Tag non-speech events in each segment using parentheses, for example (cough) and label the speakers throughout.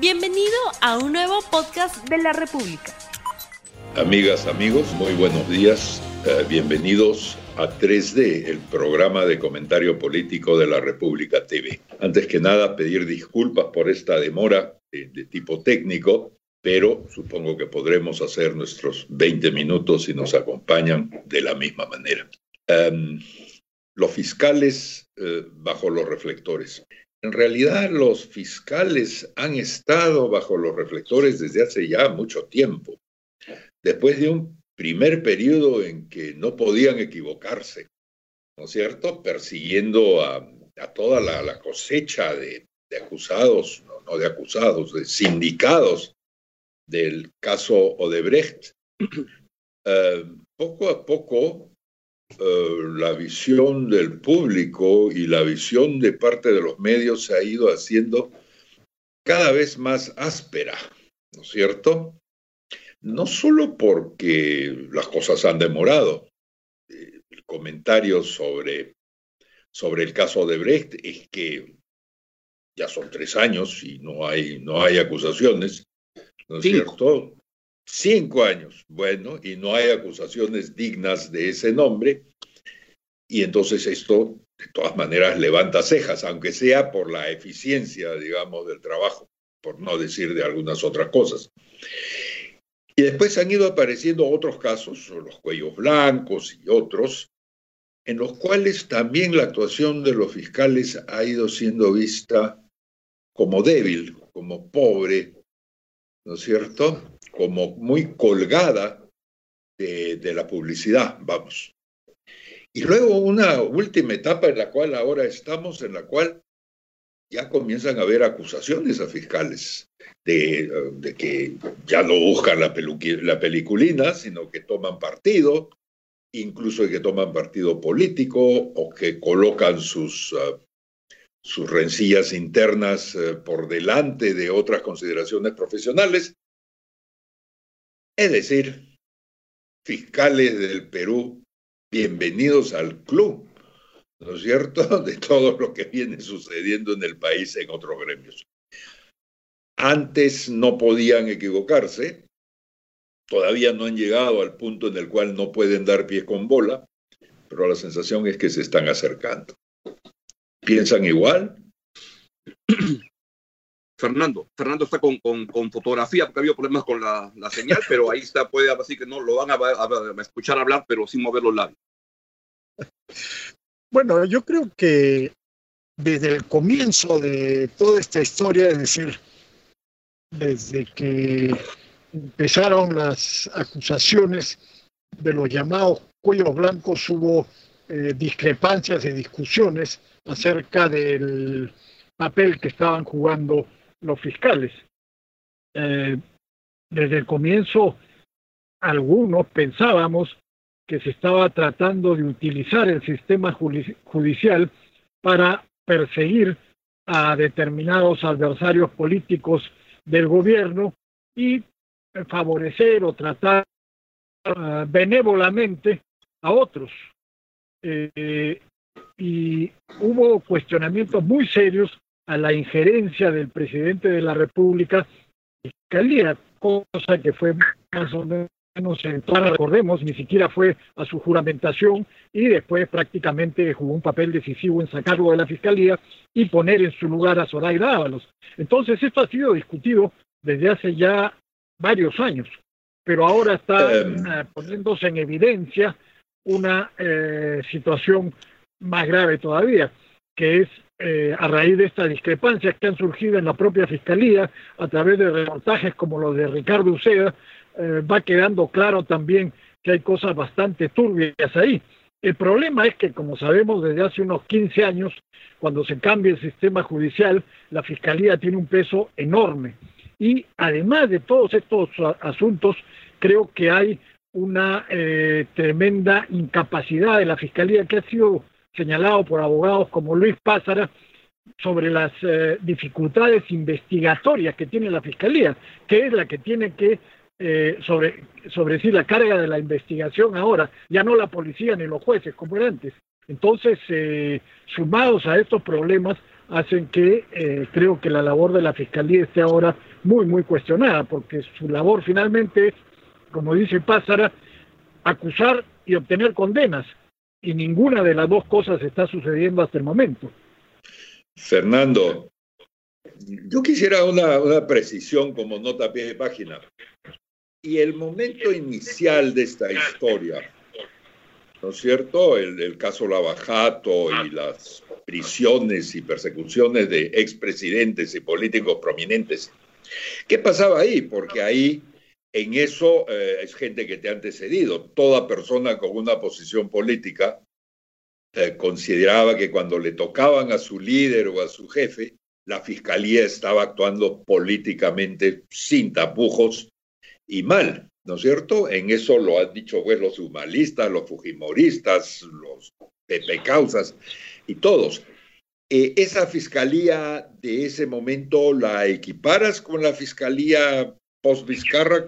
Speaker 1: Bienvenido a un nuevo podcast de la República.
Speaker 2: Amigas, amigos, muy buenos días. Eh, bienvenidos a 3D, el programa de comentario político de la República TV. Antes que nada, pedir disculpas por esta demora de, tipo técnico, pero supongo que podremos hacer nuestros 20 minutos si nos acompañan de la misma manera. Em, los fiscales eh, bajo los reflectores. En realidad los fiscales han estado bajo los reflectores desde hace ya mucho tiempo. Después de un primer periodo en que no podían equivocarse, ¿no es cierto? Persiguiendo a, toda la, cosecha de, acusados, no, de acusados, de sindicados del caso Odebrecht. (clears throat) Eh, poco a poco eh, la visión del público y la visión de parte de los medios se ha ido haciendo cada vez más áspera, ¿no es cierto? No solo porque las cosas han demorado. Eh, el comentario sobre, sobre el caso de Brecht es que ya son tres años y no hay, no hay acusaciones, ¿no es cierto? Cinco años, bueno, y no hay acusaciones dignas de ese nombre, y entonces esto de todas maneras levanta cejas, aunque sea por la eficiencia, digamos, del trabajo, por no decir de algunas otras cosas. Y después han ido apareciendo otros casos, los cuellos blancos y otros, en los cuales también la actuación de los fiscales ha ido siendo vista como débil, como pobre, ¿no es cierto? como muy colgada de, la publicidad, vamos. Y luego una última etapa en la cual ahora estamos, en la cual ya comienzan a haber acusaciones a fiscales de, que ya no buscan la, la peliculina, sino que toman partido, incluso que toman partido político o que colocan sus, ah, sus rencillas internas eh, por delante de otras consideraciones profesionales. Es decir, fiscales del Perú, bienvenidos al club, ¿no es cierto?, (laughs) de todo lo que viene sucediendo en el país en otros gremios. Antes no podían equivocarse, todavía no han llegado al punto en el cual no pueden dar pie con bola, pero la sensación es que se están acercando. ¿Piensan igual? (clears throat)
Speaker 3: Fernando. Fernando está con, con, fotografía porque había problemas con la, señal, pero ahí está, puede así que no lo van a, escuchar hablar, pero sin mover los labios.
Speaker 4: Bueno, yo creo que desde el comienzo de toda esta historia, es decir, desde que empezaron las acusaciones de los llamados cuellos blancos, hubo eh, discrepancias y discusiones acerca del papel que estaban jugando los fiscales. Eh, desde el comienzo, algunos pensábamos que se estaba tratando de utilizar el sistema judicial para perseguir a determinados adversarios políticos del gobierno y favorecer o tratar uh, benévolamente a otros. Eh, y hubo cuestionamientos muy serios a la injerencia del presidente de la República, Fiscalía, cosa que fue más o menos central, recordemos, ni siquiera fue a su juramentación y después prácticamente jugó un papel decisivo en sacarlo de la Fiscalía y poner en su lugar a Zoraida Ábalos. Entonces, esto ha sido discutido desde hace ya varios años, pero ahora está em. eh, poniéndose en evidencia una eh, situación más grave todavía, que es eh, a raíz de estas discrepancias que han surgido en la propia Fiscalía a través de reportajes como los de Ricardo Uceda, eh, va quedando claro también que hay cosas bastante turbias ahí. El problema es que, como sabemos, desde hace unos 15 años, cuando se cambia el sistema judicial, la Fiscalía tiene un peso enorme. Y además de todos estos asuntos, creo que hay una eh, tremenda incapacidad de la Fiscalía que ha sido señalado por abogados como Luis Pázara sobre las eh, dificultades investigatorias que tiene la Fiscalía, que es la que tiene que eh, sobre, sobre sí la carga de la investigación ahora, ya no la policía ni los jueces como era antes. Entonces, eh, sumados a estos problemas, hacen que eh, creo que la labor de la Fiscalía esté ahora muy, muy cuestionada, porque su labor finalmente es, como dice Pázara, acusar y obtener condenas, y ninguna de las dos cosas está sucediendo hasta el momento.
Speaker 2: Fernando, yo quisiera una, una precisión como nota pie de página. Y el momento inicial de esta historia, ¿no es cierto? El, el caso Lavajato y las prisiones y persecuciones de expresidentes y políticos prominentes. ¿Qué pasaba ahí? Porque ahí en eso eh, es gente que te ha antecedido. Toda persona con una posición política eh, consideraba que cuando le tocaban a su líder o a su jefe, la fiscalía estaba actuando políticamente sin tapujos y mal, ¿no es cierto? En eso lo han dicho pues, los humanistas, los fujimoristas, los Pepe Causas y todos. Eh, ¿Esa fiscalía de ese momento la equiparas con la fiscalía post-Vizcarra?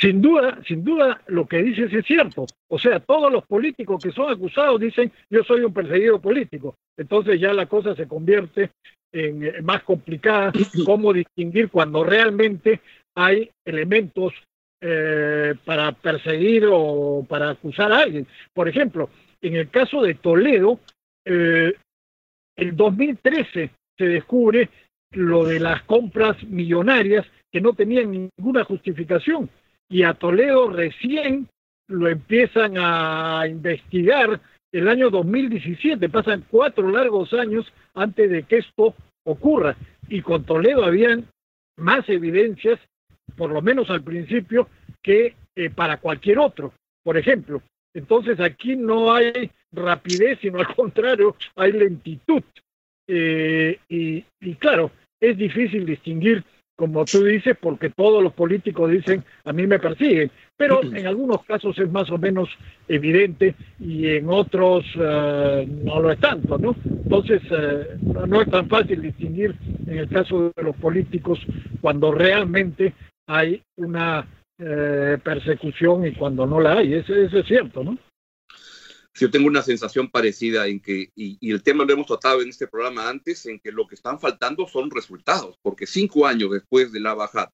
Speaker 4: Sin duda, sin duda, lo que dices es cierto. O sea, todos los políticos que son acusados dicen yo soy un perseguido político. Entonces ya la cosa se convierte en eh, más complicada. (clears throat) ¿Cómo distinguir cuando realmente hay elementos eh, para perseguir o para acusar a alguien? Por ejemplo, en el caso de Toledo, eh, el 2013 se descubre lo de las compras millonarias que no tenían ninguna justificación y a Toledo recién lo empiezan a investigar el año 2017, pasan cuatro largos años antes de que esto ocurra y con Toledo habían más evidencias, por lo menos al principio, que eh, para cualquier otro. Por ejemplo, entonces aquí no hay rapidez, sino al (laughs) contrario, hay lentitud. Eh, y, claro, es difícil distinguir, como tú dices, porque todos los políticos dicen, a mí me persiguen, pero en algunos casos es más o menos evidente y en otros eh, no lo es tanto, ¿no? Entonces, eh, no es tan fácil distinguir en el caso de los políticos cuando realmente hay una persecución y cuando no la hay, eso es cierto, ¿no?
Speaker 3: Yo tengo una sensación parecida en que, y, el tema lo hemos tratado en este programa antes, en que lo que están faltando son resultados, porque cinco años después de la bajada,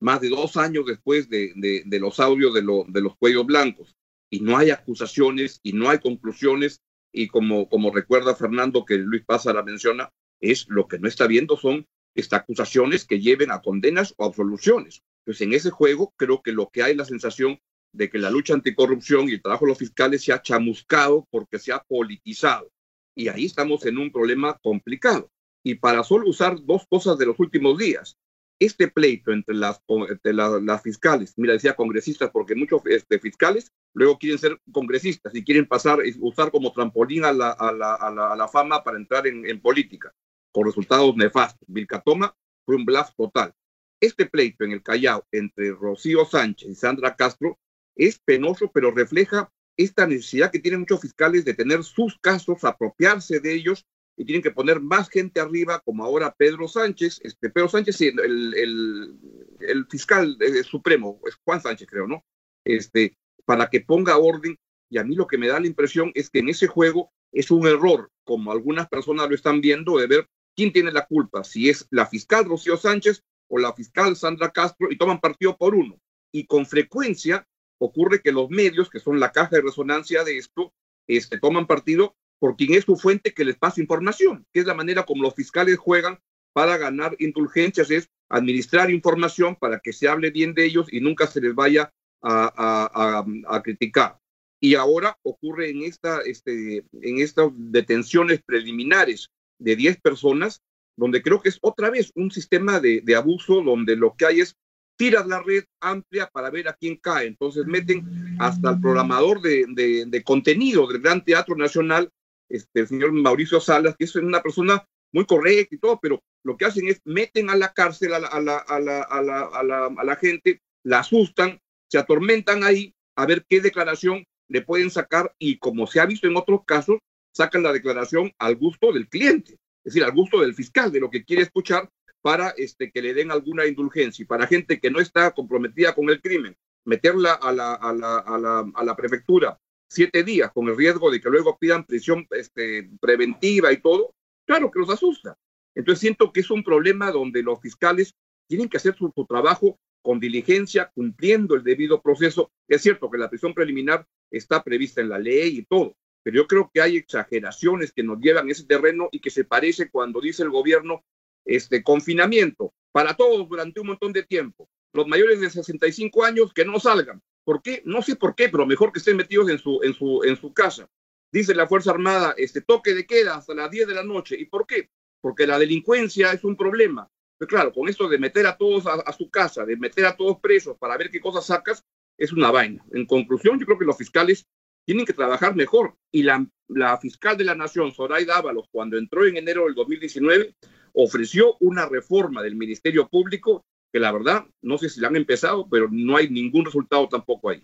Speaker 3: más de dos años después de, los audios de, de los cuellos blancos, y no hay acusaciones y no hay conclusiones, y como, como recuerda Fernando que Luis Paz la menciona, es lo que no está viendo son estas acusaciones que lleven a condenas o absoluciones. Pues en ese juego creo que lo que hay la sensación de que la lucha anticorrupción y el trabajo de los fiscales se ha chamuscado porque se ha politizado. Y ahí estamos en un problema complicado. Y para solo usar dos cosas de los últimos días, este pleito entre las, las fiscales, mira, decía congresistas, porque muchos este, fiscales luego quieren ser congresistas y quieren pasar, usar como trampolín a la, a la, a la, fama para entrar en, en, política, con resultados nefastos. Vilcatoma fue un bluff total. Este pleito en el Callao entre Rocío Sánchez y Sandra Castro es penoso, pero refleja esta necesidad que tienen muchos fiscales de tener sus casos, apropiarse de ellos y tienen que poner más gente arriba, como ahora Pedro Sánchez, este Pedro Sánchez, el, el, el fiscal supremo, es Juan Sánchez creo, ¿no? Este, para que ponga orden. Y a mí lo que me da la impresión es que en ese juego es un error, como algunas personas lo están viendo, de ver quién tiene la culpa, si es la fiscal Rocío Sánchez o la fiscal Sandra Castro, y toman partido por uno. Y con frecuencia ocurre que los medios, que son la caja de resonancia de esto, este, toman partido por quien es su fuente que les pasa información, que es la manera como los fiscales juegan para ganar indulgencias, es administrar información para que se hable bien de ellos y nunca se les vaya a, a, criticar. Y ahora ocurre en, esta, este, en estas detenciones preliminares de 10 personas, donde creo que es otra vez un sistema de, de abuso, donde lo que hay es tiras la red amplia para ver a quién cae. Entonces meten hasta el programador de, de, contenido del Gran Teatro Nacional, este, el señor Mauricio Salas, que es una persona muy correcta y todo, pero lo que hacen es meten a la cárcel a la, a la, a la, a la, a la gente, la asustan, se atormentan ahí a ver qué declaración le pueden sacar y como se ha visto en otros casos, sacan la declaración al gusto del cliente, es decir, al gusto del fiscal, de lo que quiere escuchar para este, que le den alguna indulgencia y para gente que no está comprometida con el crimen, meterla a la, prefectura siete días, con el riesgo de que luego pidan prisión este, preventiva y todo, claro que los asusta. Entonces siento que es un problema donde los fiscales tienen que hacer su, trabajo con diligencia, cumpliendo el debido proceso. Es cierto que la prisión preliminar está prevista en la ley y todo, pero yo creo que hay exageraciones que nos llevan ese terreno y que se parece cuando dice el gobierno este confinamiento para todos durante un montón de tiempo. Los mayores de 65 años que no salgan. ¿Por qué? No sé por qué, pero mejor que estén metidos en su, en su, en su casa. Dice la Fuerza Armada, este toque de queda hasta las 10 de la noche. ¿Y por qué? Porque la delincuencia es un problema. Pero claro, con esto de meter a todos a, su casa, de meter a todos presos para ver qué cosas sacas, es una vaina. En conclusión, yo creo que los fiscales tienen que trabajar mejor. Y la, la fiscal de la Nación, Zoraida Ábalos, cuando entró en enero del 2019, ofreció una reforma del Ministerio Público que la verdad, no sé si la han empezado, pero no hay ningún resultado tampoco ahí.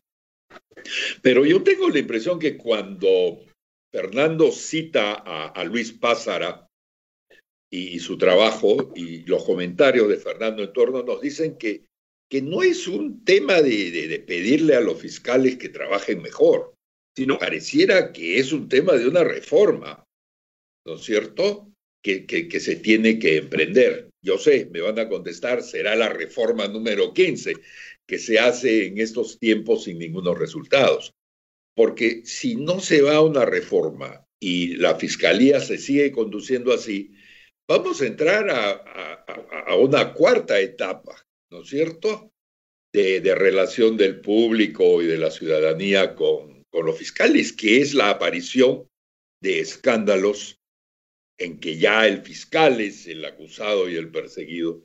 Speaker 2: Pero yo tengo la impresión que cuando Fernando cita a, Luis Pázara y, su trabajo y los comentarios de Fernando en torno nos dicen que, que no es un tema de, de, pedirle a los fiscales que trabajen mejor, sino pareciera que es un tema de una reforma, ¿no es cierto? Que, se tiene que emprender. Yo sé, me van a contestar, será la reforma número 15 que se hace en estos tiempos sin ningunos resultados. Porque si no se va a una reforma y la fiscalía se sigue conduciendo así, vamos a entrar a, una cuarta etapa, ¿no es cierto? De, relación del público y de la ciudadanía con, con los fiscales, que es la aparición de escándalos en que ya el fiscal es el acusado y el perseguido,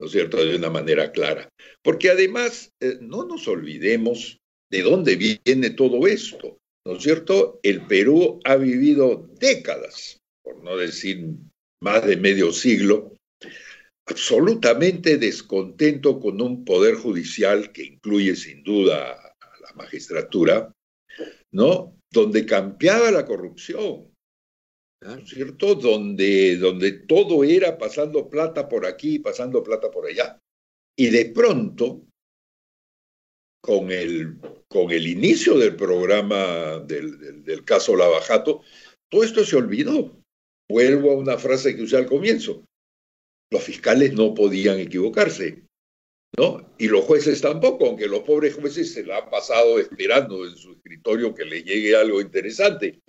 Speaker 2: ¿no es cierto?, de una manera clara. Porque además, eh, no nos olvidemos de dónde viene todo esto, ¿no es cierto? El Perú ha vivido décadas, por no decir más de medio siglo, absolutamente descontento con un poder judicial que incluye sin duda a la magistratura, ¿no? Donde campeaba la corrupción, cierto? Donde, donde todo era pasando plata por aquí, pasando plata por allá. Y de pronto, con el, con el inicio del programa del, del, caso Lavajato, todo esto se olvidó. Vuelvo a una frase que usé al comienzo. Los fiscales no podían equivocarse, ¿no? Y los jueces tampoco, aunque los pobres jueces se la han pasado esperando en su escritorio que les llegue algo interesante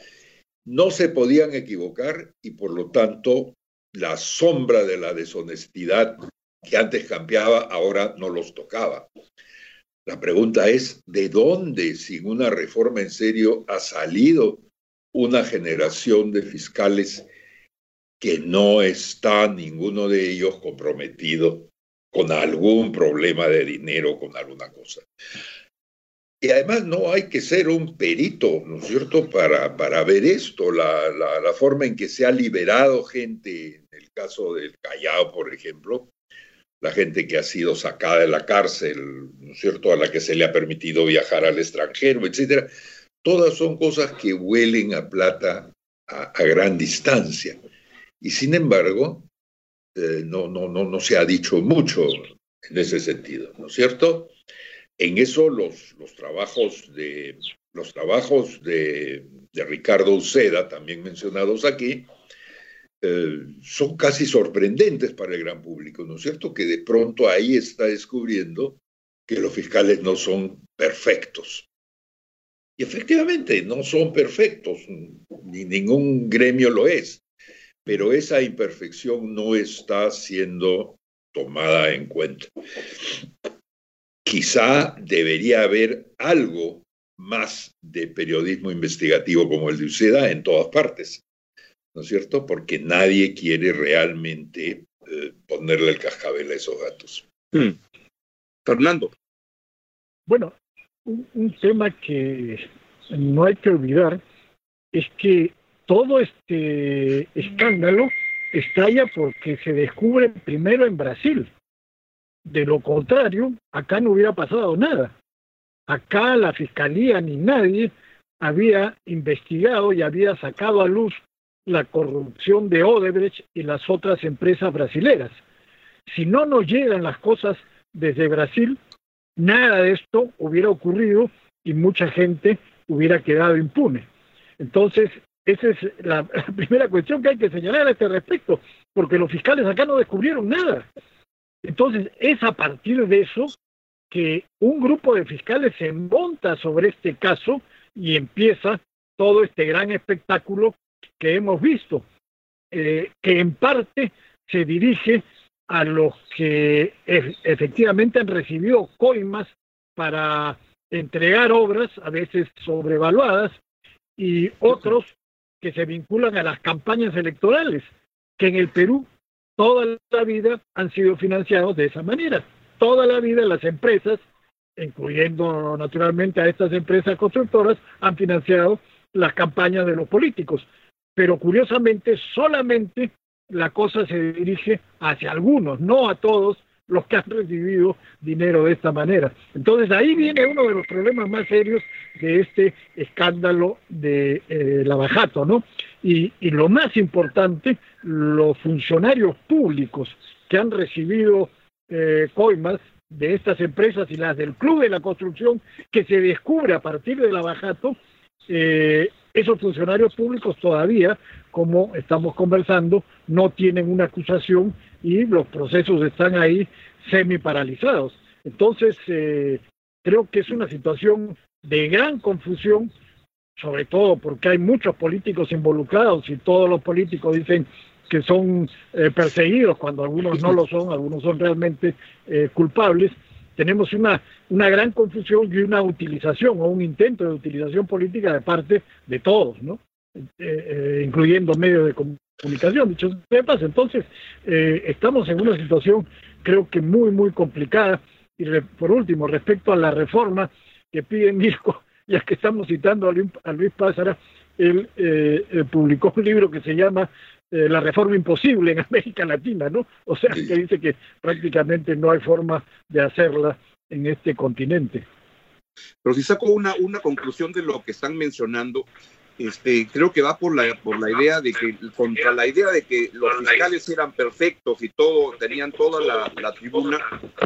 Speaker 2: no se podían equivocar y por lo tanto la sombra de la deshonestidad que antes cambiaba ahora no los tocaba. La pregunta es, ¿de dónde, sin una reforma en serio, ha salido una generación de fiscales que no está ninguno de ellos comprometido con algún problema de dinero, con alguna cosa? Y además no hay que ser un perito, ¿no es cierto?, para, para ver esto, la, la, forma en que se ha liberado gente, en el caso del Callao, por ejemplo, la gente que ha sido sacada de la cárcel, ¿no es cierto?, a la que se le ha permitido viajar al extranjero, etcétera. Todas son cosas que huelen a plata a, gran distancia. Y sin embargo, eh, no, no, no, no se ha dicho mucho en ese sentido, ¿no es cierto? En eso los, los trabajos, de, los trabajos de, Ricardo Uceda, también mencionados aquí, eh, son casi sorprendentes para el gran público, ¿no es cierto? Que de pronto ahí está descubriendo que los fiscales no son perfectos. Y efectivamente, no son perfectos, ni ningún gremio lo es, pero esa imperfección no está siendo tomada en cuenta quizá debería haber algo más de periodismo investigativo como el de Uceda en todas partes, ¿no es cierto? Porque nadie quiere realmente eh, ponerle el cascabel a esos datos. Hmm.
Speaker 3: Fernando.
Speaker 4: Bueno, un, tema que no hay que olvidar es que todo este escándalo estalla porque se descubre primero en Brasil. De lo contrario, acá no hubiera pasado nada. Acá la fiscalía ni nadie había investigado y había sacado a luz la corrupción de Odebrecht y las otras empresas brasileras. Si no nos llegan las cosas desde Brasil, nada de esto hubiera ocurrido y mucha gente hubiera quedado impune. Entonces, esa es la, (laughs) primera cuestión que hay que señalar a este respecto, porque los fiscales acá no descubrieron nada. Entonces, es a partir de eso que un grupo de fiscales se monta sobre este caso y empieza todo este gran espectáculo que hemos visto, eh, que en parte se dirige a los que efectivamente han recibido coimas para entregar obras, a veces sobrevaluadas, y otros que se vinculan a las campañas electorales, que en el Perú toda la vida han sido financiados de esa manera. Toda la vida las empresas, incluyendo naturalmente a estas empresas constructoras, han financiado las campañas de los políticos. Pero curiosamente, solamente la cosa se dirige hacia algunos, no a todos los que han recibido dinero de esta manera. Entonces ahí viene uno de los problemas más serios de este escándalo de eh, Lavajato, ¿no? Y, y, lo más importante, los funcionarios públicos que han recibido eh, coimas de estas empresas y las del Club de la Construcción, que se descubre a partir de Lavajato, eh, esos funcionarios públicos todavía, como estamos conversando, no tienen una acusación y los procesos están ahí semi paralizados. Entonces, eh, creo que es una situación de gran confusión, sobre todo porque hay muchos políticos involucrados y todos los políticos dicen que son eh, perseguidos cuando algunos no lo son, algunos son realmente eh, culpables tenemos una, una gran confusión y una utilización o un intento de utilización política de parte de todos, ¿no? Eh, incluyendo medios de comunicación, dicho sepas. Entonces, estamos en una situación creo que muy, muy complicada. Y por último, respecto a la reforma que pide Mirko, (laughs) ya que estamos citando a Luis, a Luis Pázara, él publicó un libro que se llama La reforma imposible en (laughs) América Latina, ¿no? O sea, que dice que prácticamente no hay forma de hacerla en este continente.
Speaker 3: Pero si saco una, una conclusión de lo que están mencionando, este, creo que va por la, por la idea de que, contra la idea de que los fiscales eran perfectos y todo, tenían toda la, la tribuna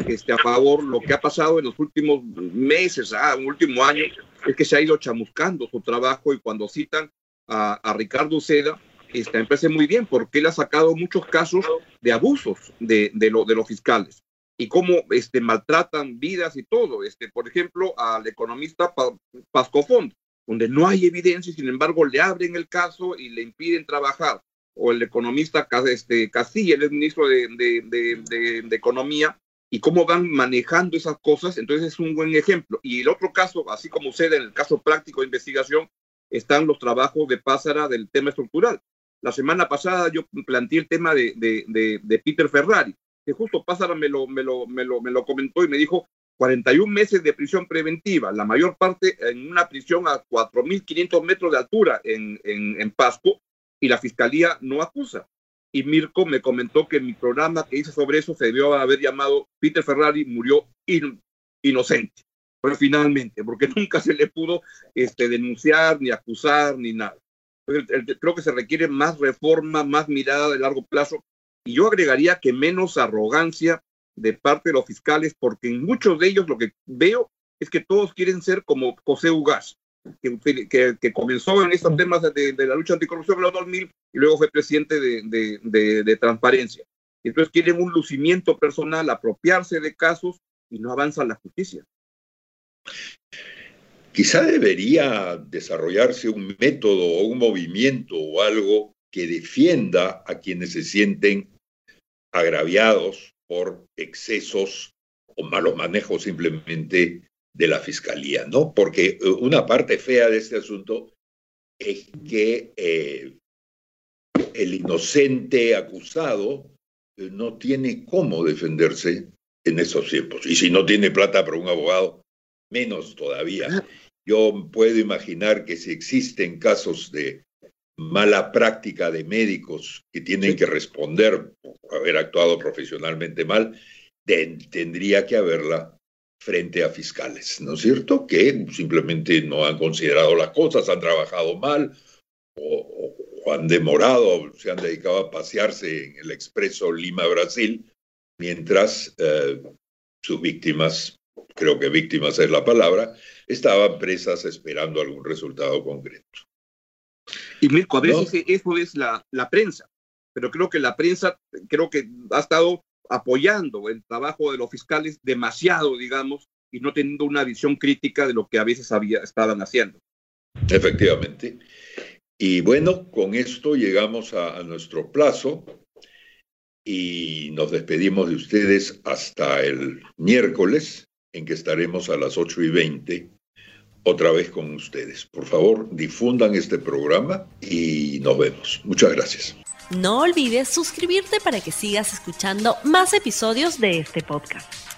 Speaker 3: este, a favor, lo que ha pasado en los últimos meses, ah, último año, es que se ha ido chamuscando su trabajo y cuando citan a, a Ricardo Seda, este, me parece muy bien porque él ha sacado muchos casos de abusos de, de, lo, de los fiscales y cómo este, maltratan vidas y todo. Este, por ejemplo, al economista Pascofond, donde no hay evidencia y sin embargo le abren el caso y le impiden trabajar. O el economista este, Castilla, el ministro de, de, de, Economía, y cómo van manejando esas cosas. Entonces es un buen ejemplo. Y el otro caso, así como sucede en el caso práctico de investigación, están los trabajos de Pásara del tema estructural. La semana pasada yo planteé el tema de Peter Ferrari que justo Pásara me lo, me lo, me lo, me lo comentó y me dijo 41 meses de prisión preventiva, la mayor parte en una prisión a 4.500 metros de altura en, en, en, Pasco, y la fiscalía no acusa. Y Mirko me comentó que mi programa que hice sobre eso se debió haber llamado Peter Ferrari murió inocente, pero finalmente, porque (laughs) nunca se le pudo este, denunciar, ni acusar, ni nada. Creo que se requiere más reforma, más mirada de largo plazo y yo agregaría que menos arrogancia de parte de los fiscales, porque en muchos de ellos lo que veo es que todos quieren ser como José Ugas, que, que, comenzó en estos temas de, la lucha anticorrupción en los 2000 y luego fue presidente de, de, transparencia. Entonces quieren un lucimiento personal, apropiarse de casos y no avanza la justicia.
Speaker 2: Quizá debería desarrollarse un método o un movimiento o algo que defienda a quienes se sienten agraviados por excesos o malos manejos simplemente de la fiscalía, ¿no? Porque eh, una parte fea de este asunto es que eh, el inocente acusado eh, no tiene cómo defenderse en esos tiempos. Y si no tiene plata para un abogado, menos todavía. Yo puedo imaginar que si existen casos de mala práctica de médicos que tienen que responder por haber actuado profesionalmente mal, tendría que haberla frente a fiscales, ¿no es cierto? Que simplemente no han considerado las cosas, han trabajado mal o, han demorado, se han dedicado a pasearse en el expreso Lima-Brasil, mientras eh, sus víctimas creo que víctimas es la palabra, estaban presas esperando algún resultado concreto.
Speaker 3: Y Mirko, a veces eso es la, la prensa, pero creo que la prensa, creo que ha estado apoyando el trabajo de los fiscales demasiado, digamos, y no teniendo una visión crítica de lo que a veces había, estaban haciendo.
Speaker 2: Efectivamente. Y bueno, con esto llegamos a, a nuestro plazo y nos despedimos de ustedes hasta el miércoles, en que estaremos a las 8 y 20 otra vez con ustedes. Por favor, difundan este programa y nos vemos. Muchas gracias.
Speaker 1: No olvides suscribirte para que sigas escuchando más episodios de este podcast.